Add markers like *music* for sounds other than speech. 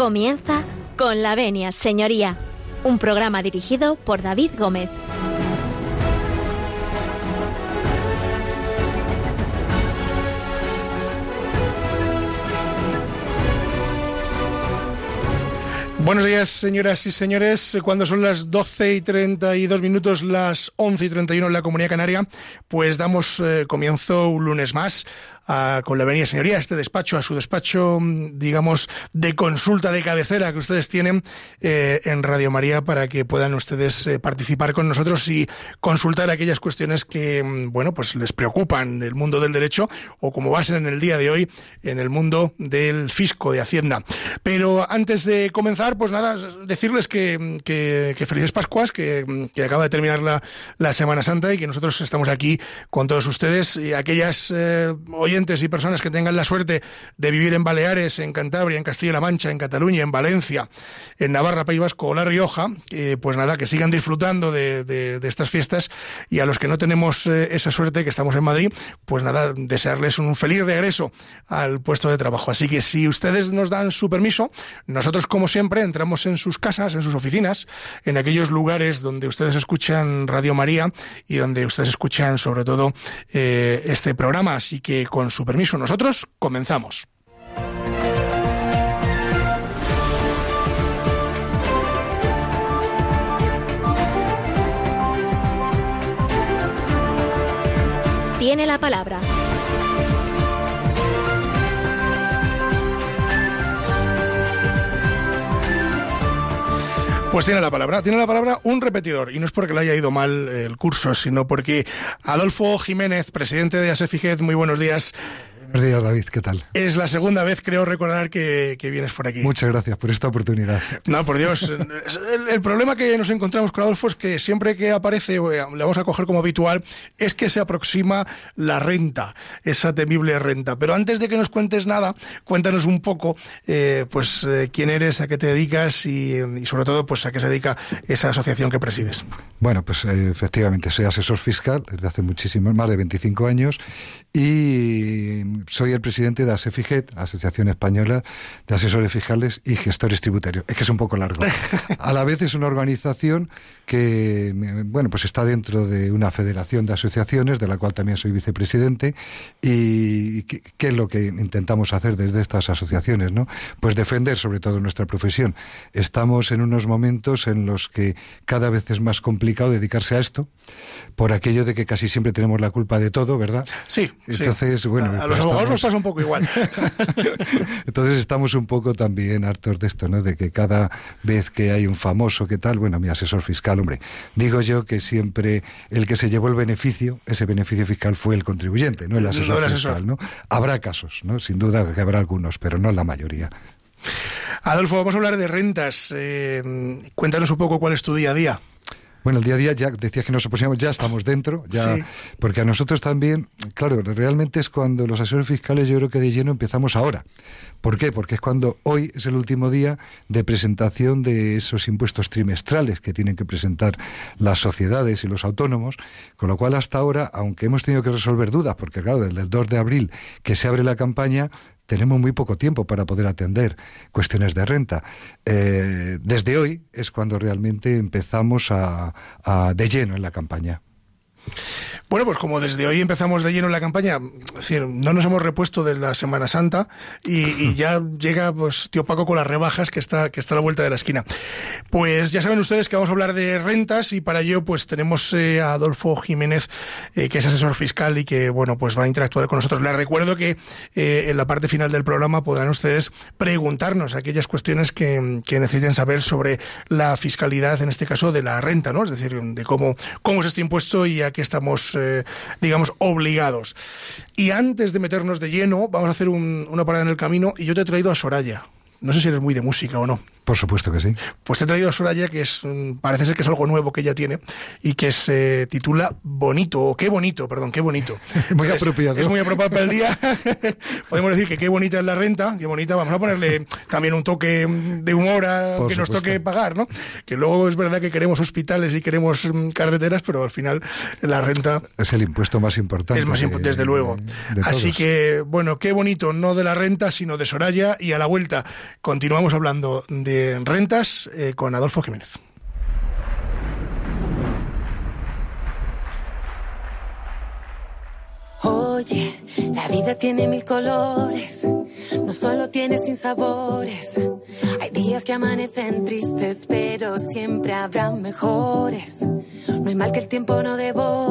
Comienza con la venia, señoría, un programa dirigido por David Gómez. Buenos días, señoras y señores. Cuando son las 12 y 32 minutos, las 11 y 31 en la Comunidad Canaria, pues damos eh, comienzo un lunes más con la venida señoría, este despacho, a su despacho, mm, digamos, de consulta de cabecera que ustedes tienen eh, en Radio María para que puedan ustedes eh, participar con nosotros y consultar aquellas cuestiones que, mm, bueno, pues les preocupan del mundo del derecho o como va a ser en el día de hoy, en el mundo del fisco, de Hacienda. Pero antes de comenzar, pues nada, decirles que, mm, que, felices Pascuas, que, acaba de terminar la, la, Semana Santa y que nosotros estamos aquí con todos ustedes y aquellas eh, y personas que tengan la suerte de vivir en Baleares, en Cantabria, en Castilla-La Mancha, en Cataluña, en Valencia, en Navarra, País Vasco o La Rioja, pues nada, que sigan disfrutando de, estas fiestas y a los que no tenemos eh, esa suerte, que estamos en Madrid, pues nada, desearles un feliz regreso al puesto de trabajo. Así que si ustedes nos dan su permiso, nosotros como siempre entramos en sus casas, en sus oficinas, en aquellos lugares donde ustedes escuchan Radio María y donde ustedes escuchan sobre todo eh, este programa. Así que con su permiso, nosotros comenzamos. Tiene la palabra. Pues tiene la palabra, tiene la palabra un repetidor, y no es porque le haya ido mal el curso, sino porque Adolfo Jiménez, presidente de ASEFIGED, muy buenos días. Buenos días, David, ¿qué tal? Es la segunda vez, creo recordar, que, vienes por aquí. Muchas gracias por esta oportunidad. No, por Dios. el, problema que nos encontramos con Adolfo es que siempre que aparece, le vamos a coger como habitual, es que se aproxima la renta, esa temible renta. Pero antes de que nos cuentes nada, cuéntanos un poco, eh, pues, eh, quién eres, a qué te dedicas y, sobre todo, pues, a qué se dedica esa asociación que presides. Bueno, pues eh, efectivamente, soy asesor fiscal desde hace muchísimos, más de 25 años, y soy el presidente de ASEFIGET, Asociación Española de Asesores Fiscales y Gestores Tributarios. Es que es un poco largo. *laughs* A la vez es una organización que, bueno, pues está dentro de una federación de asociaciones, de la cual también soy vicepresidente, y ¿qué, es lo que intentamos hacer desde estas asociaciones? ¿no? Pues defender sobre todo nuestra profesión. Estamos en unos momentos en los que cada vez es más complicado dedicarse a esto, por aquello de que casi siempre tenemos la culpa de todo, ¿verdad? Sí. Entonces, bueno. A, los pues abogados nos pasa un poco igual. *laughs* Entonces estamos un poco también hartos de esto, ¿no? De que cada vez que hay un famoso que tal, bueno, mi asesor fiscal, hombre, digo yo que siempre el que se llevó el beneficio, ese beneficio fiscal fue el contribuyente, no el asesor, fiscal, ¿no? Habrá casos, ¿no? Sin duda que habrá algunos, pero no la mayoría. Adolfo, vamos a hablar de rentas. Eh, cuéntanos un poco cuál es tu día a día. Bueno, el día a día ya decías que nos opusimos, ya estamos dentro, ya porque a nosotros también, claro, realmente es cuando los asesores fiscales yo creo que de lleno empezamos ahora. ¿Por qué? Porque es cuando hoy es el último día de presentación de esos impuestos trimestrales que tienen que presentar las sociedades y los autónomos, con lo cual hasta ahora, aunque hemos tenido que resolver dudas, porque claro, desde el 2 de abril que se abre la campaña, tenemos muy poco tiempo para poder atender cuestiones de renta. Eh, desde hoy es cuando realmente empezamos a, de lleno en la campaña. Bueno, pues como desde hoy empezamos de lleno la campaña, es decir, no nos hemos repuesto de la Semana Santa y, *laughs* ya llega pues tío Paco con las rebajas que está que está a la vuelta de la esquina. Pues ya saben ustedes que vamos a hablar de rentas y para ello pues tenemos eh, a Adolfo Jiménez eh, que es asesor fiscal y que bueno pues va a interactuar con nosotros. Les recuerdo que eh, en la parte final del programa podrán ustedes preguntarnos aquellas cuestiones que, que necesiten saber sobre la fiscalidad en este caso de la renta, ¿no? Es decir, de cómo cómo es este impuesto y a qué estamos eh, digamos, obligados. Y antes de meternos de lleno, vamos a hacer una parada en el camino y yo te he traído a Soraya. No sé si eres muy de música o no. Por supuesto que sí. Pues te he traído a Soraya, que es, mm, parece ser que es algo nuevo que ella tiene y que se titula Bonito, o Qué bonito, perdón, Qué bonito. *laughs* muy apropiado. Es muy apropiado para el día. *laughs* Podemos decir que qué bonita es la renta, qué bonita, vamos a ponerle también un toque de humor a que nos toque pagar, ¿no? Que luego es verdad que queremos hospitales y queremos mm, carreteras, pero al final la renta... Es el impuesto más importante. Es más importante, desde luego. Así que, bueno, qué bonito, no de la renta, sino de Soraya, y a la vuelta continuamos hablando de rentas eh, con Adolfo Jiménez. Oye, la vida tiene mil colores, no solo tiene sin sabores. Hay días que amanecen tristes, pero siempre habrá mejores. No hay mal que el tiempo no debo